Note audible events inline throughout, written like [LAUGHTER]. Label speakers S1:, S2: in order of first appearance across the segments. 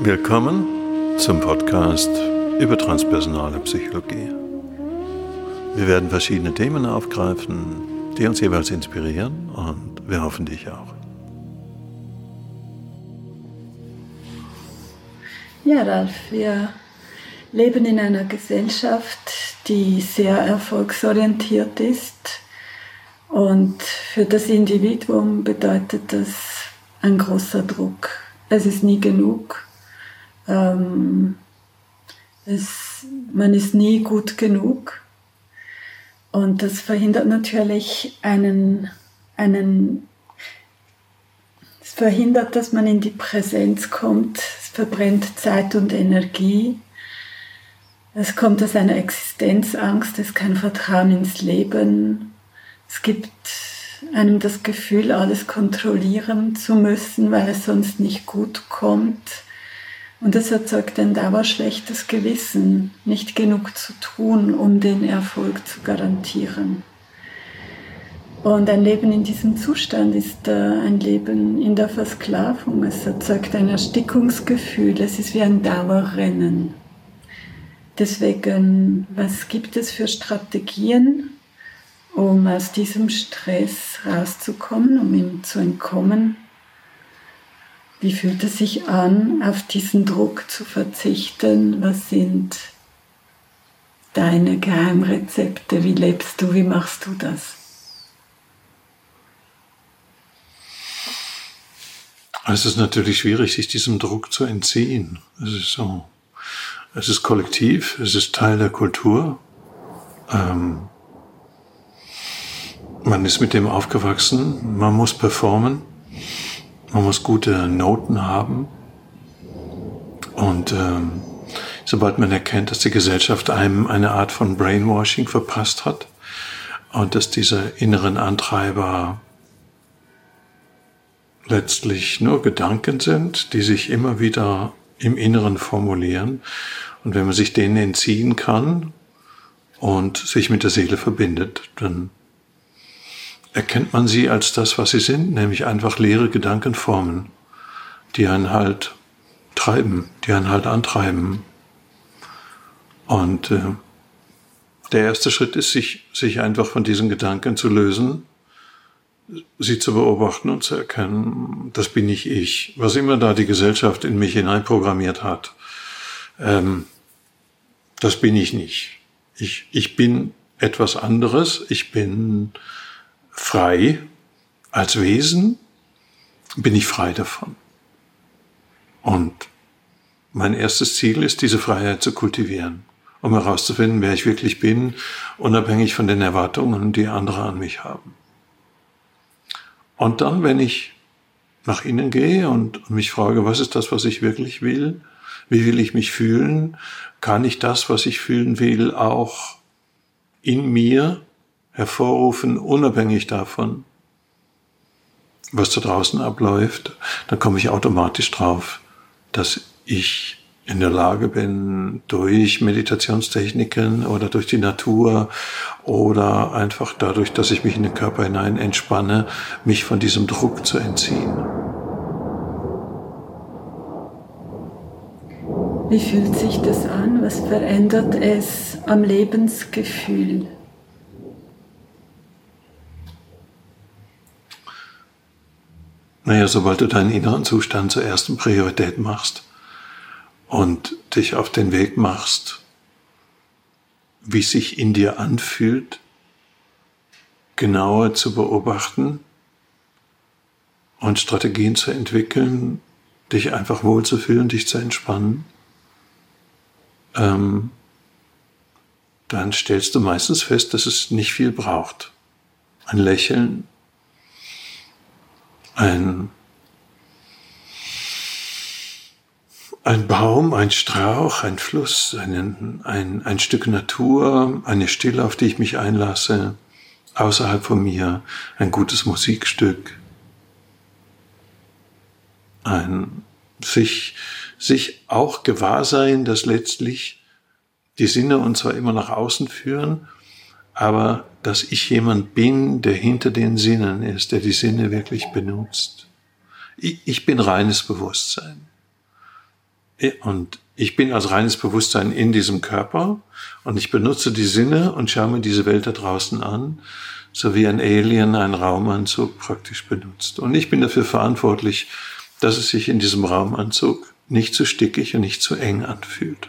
S1: Willkommen zum Podcast über transpersonale Psychologie. Wir werden verschiedene Themen aufgreifen, die uns jeweils inspirieren und wir hoffen dich auch.
S2: Ja, Ralf, wir leben in einer Gesellschaft, die sehr erfolgsorientiert ist. Und für das Individuum bedeutet das ein großer Druck. Es ist nie genug. Ähm, es, man ist nie gut genug. Und das verhindert natürlich einen, einen, es verhindert, dass man in die Präsenz kommt. Es verbrennt Zeit und Energie. Es kommt aus einer Existenzangst, es ist kein Vertrauen ins Leben. Es gibt einem das Gefühl, alles kontrollieren zu müssen, weil es sonst nicht gut kommt. Und das erzeugt ein dauerschlechtes Gewissen, nicht genug zu tun, um den Erfolg zu garantieren. Und ein Leben in diesem Zustand ist äh, ein Leben in der Versklavung. Es erzeugt ein Erstickungsgefühl, es ist wie ein Dauerrennen. Deswegen, was gibt es für Strategien, um aus diesem Stress rauszukommen, um ihm zu entkommen? Wie fühlt es sich an, auf diesen Druck zu verzichten? Was sind deine Geheimrezepte? Wie lebst du? Wie machst du das?
S1: Es ist natürlich schwierig, sich diesem Druck zu entziehen. Es ist so. Es ist kollektiv, es ist Teil der Kultur. Ähm, man ist mit dem aufgewachsen, man muss performen. Man muss gute Noten haben. Und ähm, sobald man erkennt, dass die Gesellschaft einem eine Art von Brainwashing verpasst hat und dass diese inneren Antreiber letztlich nur Gedanken sind, die sich immer wieder im Inneren formulieren. Und wenn man sich denen entziehen kann und sich mit der Seele verbindet, dann erkennt man sie als das, was sie sind, nämlich einfach leere Gedankenformen, die einen halt treiben, die einen halt antreiben. Und äh, der erste Schritt ist, sich, sich einfach von diesen Gedanken zu lösen, sie zu beobachten und zu erkennen, das bin nicht ich. Was immer da die Gesellschaft in mich hineinprogrammiert hat, ähm, das bin ich nicht. Ich, ich bin etwas anderes. Ich bin frei als Wesen, bin ich frei davon. Und mein erstes Ziel ist, diese Freiheit zu kultivieren, um herauszufinden, wer ich wirklich bin, unabhängig von den Erwartungen, die andere an mich haben. Und dann, wenn ich nach innen gehe und mich frage, was ist das, was ich wirklich will? Wie will ich mich fühlen? Kann ich das, was ich fühlen will, auch in mir hervorrufen, unabhängig davon, was da draußen abläuft, dann komme ich automatisch drauf, dass ich in der Lage bin, durch Meditationstechniken oder durch die Natur oder einfach dadurch, dass ich mich in den Körper hinein entspanne, mich von diesem Druck zu entziehen.
S2: Wie fühlt sich das an? Was verändert es am Lebensgefühl?
S1: Naja, sobald du deinen inneren Zustand zur ersten Priorität machst und dich auf den Weg machst, wie sich in dir anfühlt, genauer zu beobachten und Strategien zu entwickeln, dich einfach wohlzufühlen, dich zu entspannen, ähm, dann stellst du meistens fest, dass es nicht viel braucht. Ein Lächeln, ein, ein Baum, ein Strauch, ein Fluss, einen, ein, ein Stück Natur, eine Stille, auf die ich mich einlasse, außerhalb von mir, ein gutes Musikstück, ein sich, sich auch gewahr sein, dass letztlich die Sinne uns zwar immer nach außen führen, aber dass ich jemand bin, der hinter den Sinnen ist, der die Sinne wirklich benutzt. Ich, ich bin reines Bewusstsein. Und ich bin als reines Bewusstsein in diesem Körper und ich benutze die Sinne und schaue mir diese Welt da draußen an, so wie ein Alien einen Raumanzug praktisch benutzt. Und ich bin dafür verantwortlich, dass es sich in diesem Raumanzug nicht zu stickig und nicht zu eng anfühlt.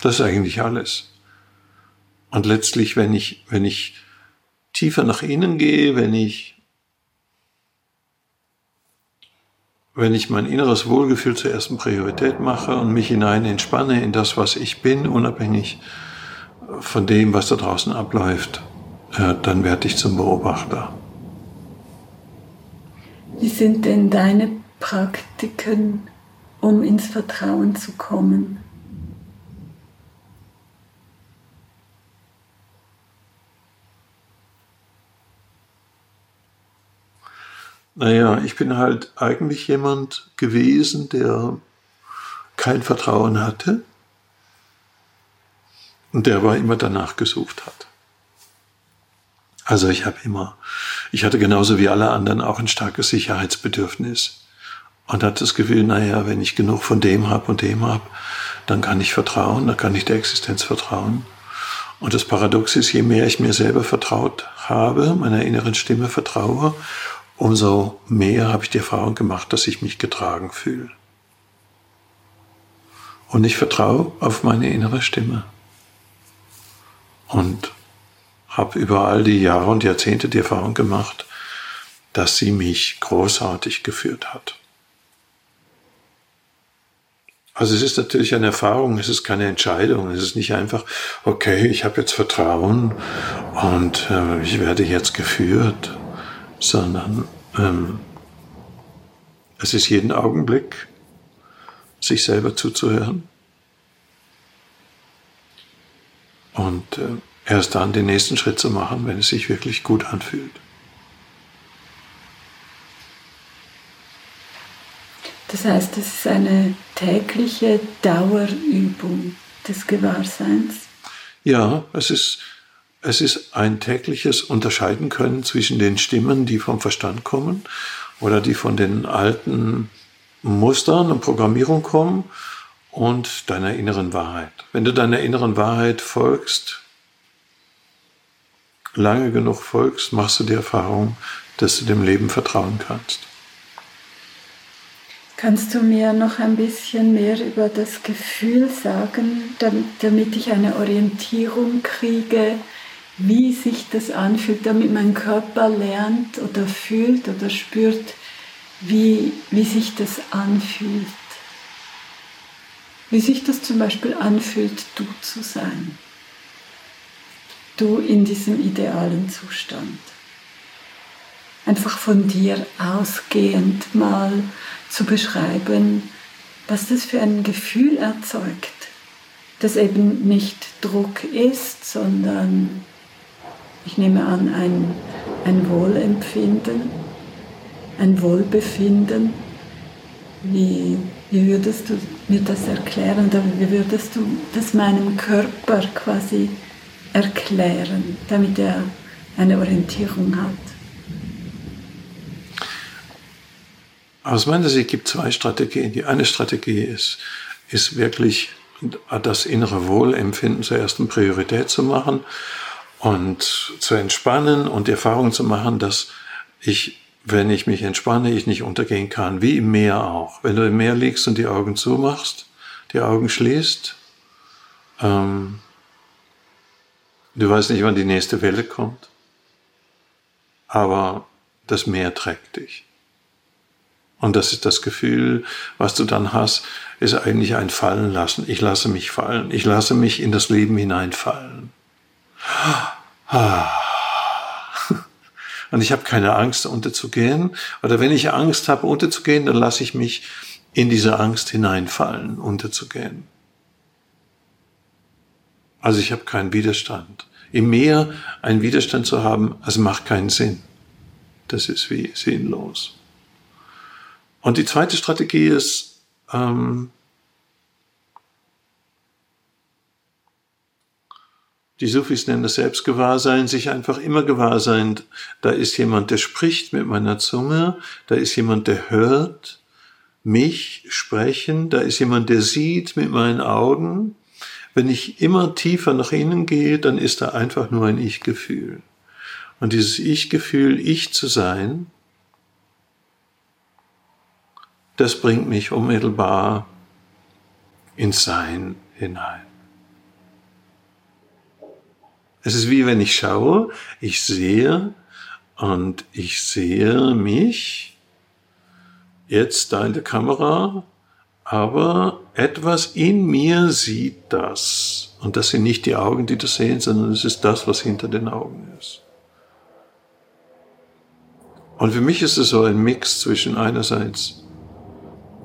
S1: Das ist eigentlich alles. Und letztlich, wenn ich, wenn ich tiefer nach innen gehe, wenn ich, wenn ich mein inneres Wohlgefühl zur ersten Priorität mache und mich hinein entspanne in das, was ich bin, unabhängig von dem, was da draußen abläuft, äh, dann werde ich zum Beobachter.
S2: Wie sind denn deine Praktiken, um ins Vertrauen zu kommen?
S1: Naja, ich bin halt eigentlich jemand gewesen, der kein Vertrauen hatte und der aber immer danach gesucht hat. Also ich habe immer, ich hatte genauso wie alle anderen auch ein starkes Sicherheitsbedürfnis und hatte das Gefühl, naja, wenn ich genug von dem habe und dem habe, dann kann ich vertrauen, dann kann ich der Existenz vertrauen. Und das Paradox ist, je mehr ich mir selber vertraut habe, meiner inneren Stimme vertraue, umso mehr habe ich die Erfahrung gemacht, dass ich mich getragen fühle. Und ich vertraue auf meine innere Stimme. Und habe über all die Jahre und Jahrzehnte die Erfahrung gemacht, dass sie mich großartig geführt hat. Also es ist natürlich eine Erfahrung, es ist keine Entscheidung, es ist nicht einfach, okay, ich habe jetzt Vertrauen und äh, ich werde jetzt geführt, sondern ähm, es ist jeden Augenblick, sich selber zuzuhören und äh, erst dann den nächsten Schritt zu machen, wenn es sich wirklich gut anfühlt.
S2: Das heißt, es ist eine tägliche Dauerübung des Gewahrseins.
S1: Ja, es ist es ist ein tägliches Unterscheiden können zwischen den Stimmen, die vom Verstand kommen oder die von den alten Mustern und Programmierung kommen und deiner inneren Wahrheit. Wenn du deiner inneren Wahrheit folgst, lange genug folgst, machst du die Erfahrung, dass du dem Leben vertrauen kannst.
S2: Kannst du mir noch ein bisschen mehr über das Gefühl sagen, damit ich eine Orientierung kriege, wie sich das anfühlt, damit mein Körper lernt oder fühlt oder spürt, wie, wie sich das anfühlt. Wie sich das zum Beispiel anfühlt, du zu sein. Du in diesem idealen Zustand. Einfach von dir ausgehend mal zu beschreiben, was das für ein Gefühl erzeugt, das eben nicht Druck ist, sondern ich nehme an, ein, ein Wohlempfinden, ein Wohlbefinden. Wie, wie würdest du mir das erklären oder wie würdest du das meinem Körper quasi erklären, damit er eine Orientierung hat?
S1: Aus meiner Sicht gibt es zwei Strategien. Die eine Strategie ist, ist wirklich das innere Wohlempfinden zur ersten Priorität zu machen und zu entspannen und die Erfahrung zu machen, dass ich, wenn ich mich entspanne, ich nicht untergehen kann, wie im Meer auch. Wenn du im Meer liegst und die Augen zumachst, die Augen schließt, ähm, du weißt nicht, wann die nächste Welle kommt, aber das Meer trägt dich. Und das ist das Gefühl, was du dann hast, ist eigentlich ein Fallen lassen. Ich lasse mich fallen. Ich lasse mich in das Leben hineinfallen. Und ich habe keine Angst, unterzugehen. Oder wenn ich Angst habe, unterzugehen, dann lasse ich mich in diese Angst hineinfallen, unterzugehen. Also ich habe keinen Widerstand. Im Meer einen Widerstand zu haben, also macht keinen Sinn. Das ist wie sinnlos. Und die zweite Strategie ist, ähm, die Sufis nennen das Selbstgewahrsein, sich einfach immer gewahr sein, da ist jemand, der spricht mit meiner Zunge, da ist jemand, der hört mich sprechen, da ist jemand, der sieht mit meinen Augen. Wenn ich immer tiefer nach innen gehe, dann ist da einfach nur ein Ich-Gefühl. Und dieses Ich-Gefühl, ich zu sein, das bringt mich unmittelbar ins Sein hinein. Es ist wie wenn ich schaue, ich sehe und ich sehe mich jetzt da in der Kamera, aber etwas in mir sieht das. Und das sind nicht die Augen, die das sehen, sondern es ist das, was hinter den Augen ist. Und für mich ist es so ein Mix zwischen einerseits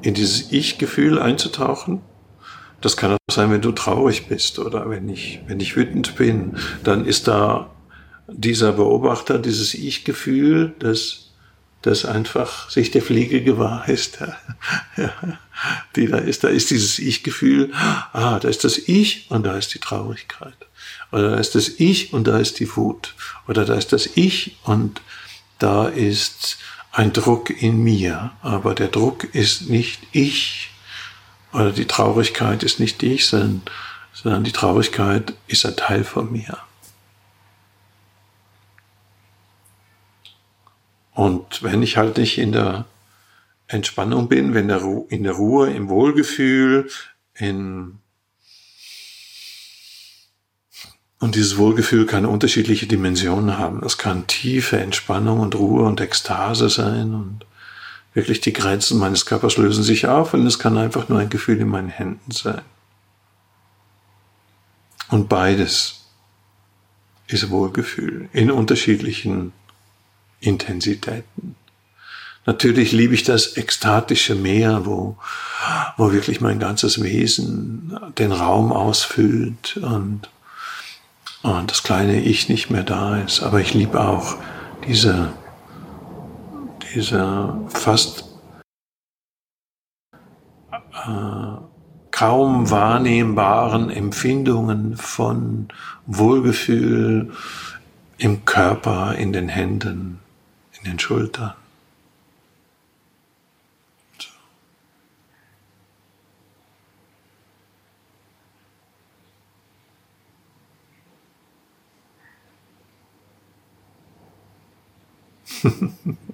S1: in dieses Ich-Gefühl einzutauchen das kann auch sein, wenn du traurig bist oder wenn ich, wenn ich wütend bin, dann ist da dieser Beobachter, dieses Ich-Gefühl, das, das einfach sich der Fliege gewahr ist, [LAUGHS] ja, die da ist, da ist dieses Ich-Gefühl, ah, da ist das Ich und da ist die Traurigkeit. Oder da ist das Ich und da ist die Wut. Oder da ist das Ich und da ist ein Druck in mir. Aber der Druck ist nicht ich, oder die Traurigkeit ist nicht ich, sondern, sondern die Traurigkeit ist ein Teil von mir. Und wenn ich halt nicht in der Entspannung bin, wenn der in der Ruhe, im Wohlgefühl, in und dieses Wohlgefühl kann unterschiedliche Dimensionen haben. Es kann tiefe Entspannung und Ruhe und Ekstase sein und wirklich die Grenzen meines Körpers lösen sich auf und es kann einfach nur ein Gefühl in meinen Händen sein. Und beides ist Wohlgefühl in unterschiedlichen Intensitäten. Natürlich liebe ich das ekstatische Meer, wo, wo wirklich mein ganzes Wesen den Raum ausfüllt und, und das kleine Ich nicht mehr da ist. Aber ich liebe auch diese dieser fast äh, kaum wahrnehmbaren Empfindungen von Wohlgefühl im Körper, in den Händen, in den Schultern.
S2: Danke. [LAUGHS]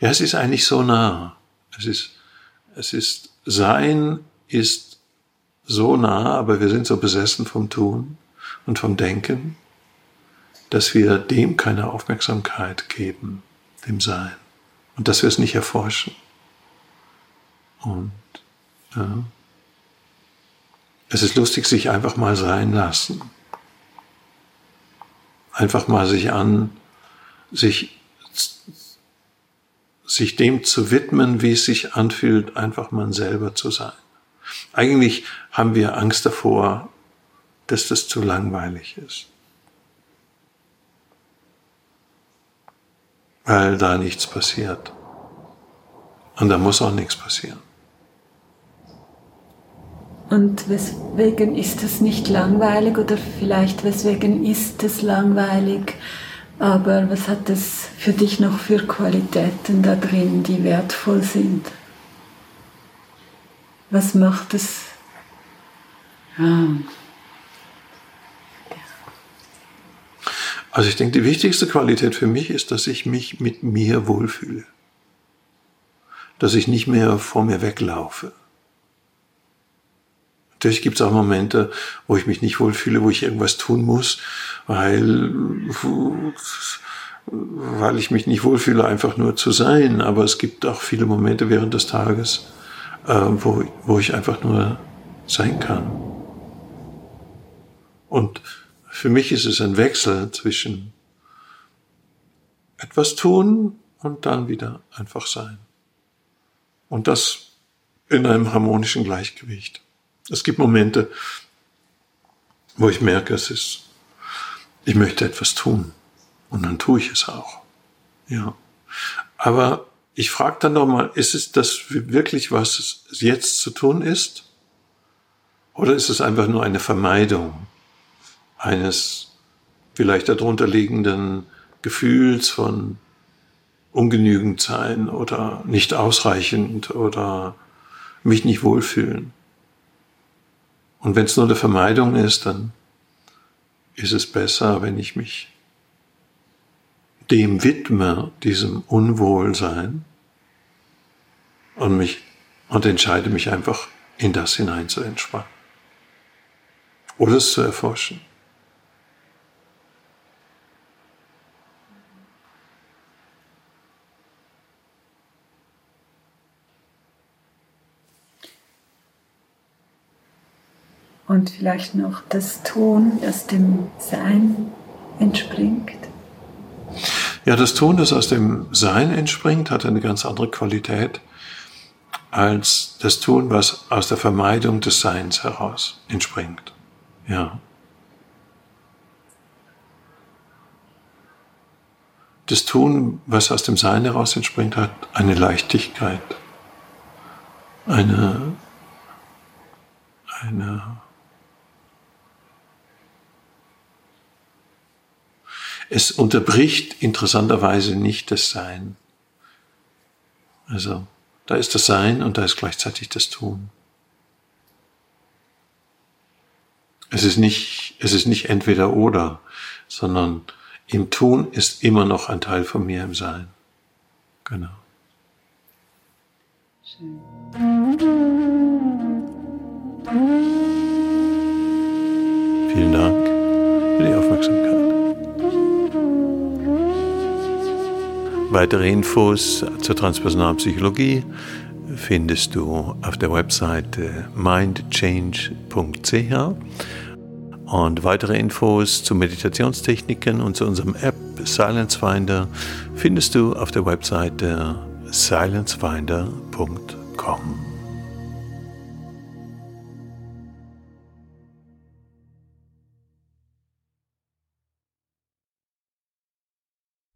S1: Ja, es ist eigentlich so nah. Es ist, es ist, Sein ist so nah, aber wir sind so besessen vom Tun und vom Denken, dass wir dem keine Aufmerksamkeit geben, dem Sein. Und dass wir es nicht erforschen. Und ja, es ist lustig, sich einfach mal sein lassen einfach mal sich an, sich, sich dem zu widmen, wie es sich anfühlt, einfach man selber zu sein. Eigentlich haben wir Angst davor, dass das zu langweilig ist. Weil da nichts passiert. Und da muss auch nichts passieren.
S2: Und weswegen ist es nicht langweilig oder vielleicht weswegen ist es langweilig? Aber was hat es für dich noch für Qualitäten da drin, die wertvoll sind? Was macht es? Ja.
S1: Also ich denke, die wichtigste Qualität für mich ist, dass ich mich mit mir wohlfühle. Dass ich nicht mehr vor mir weglaufe Natürlich gibt es auch Momente, wo ich mich nicht wohlfühle, wo ich irgendwas tun muss, weil, weil ich mich nicht wohlfühle, einfach nur zu sein. Aber es gibt auch viele Momente während des Tages, äh, wo, wo ich einfach nur sein kann. Und für mich ist es ein Wechsel zwischen etwas tun und dann wieder einfach sein. Und das in einem harmonischen Gleichgewicht. Es gibt Momente, wo ich merke, es ist, ich möchte etwas tun. Und dann tue ich es auch. Ja. Aber ich frage dann nochmal, ist es das wirklich, was jetzt zu tun ist? Oder ist es einfach nur eine Vermeidung eines vielleicht darunter liegenden Gefühls von ungenügend sein oder nicht ausreichend oder mich nicht wohlfühlen? Und wenn es nur eine Vermeidung ist, dann ist es besser, wenn ich mich dem widme, diesem Unwohlsein und mich und entscheide mich einfach in das hinein zu entspannen oder es zu erforschen.
S2: Und vielleicht noch das Tun, das dem Sein entspringt.
S1: Ja, das Tun, das aus dem Sein entspringt, hat eine ganz andere Qualität als das Tun, was aus der Vermeidung des Seins heraus entspringt. Ja. Das Tun, was aus dem Sein heraus entspringt, hat eine Leichtigkeit, eine, eine Es unterbricht interessanterweise nicht das Sein. Also da ist das Sein und da ist gleichzeitig das Tun. Es ist nicht, es ist nicht entweder oder, sondern im Tun ist immer noch ein Teil von mir im Sein. Genau. Schön. Vielen Dank für die Aufmerksamkeit. Weitere Infos zur transpersonalen Psychologie findest du auf der Webseite mindchange.ch und weitere Infos zu Meditationstechniken und zu unserem App Silence Finder findest du auf der Webseite silencefinder.com.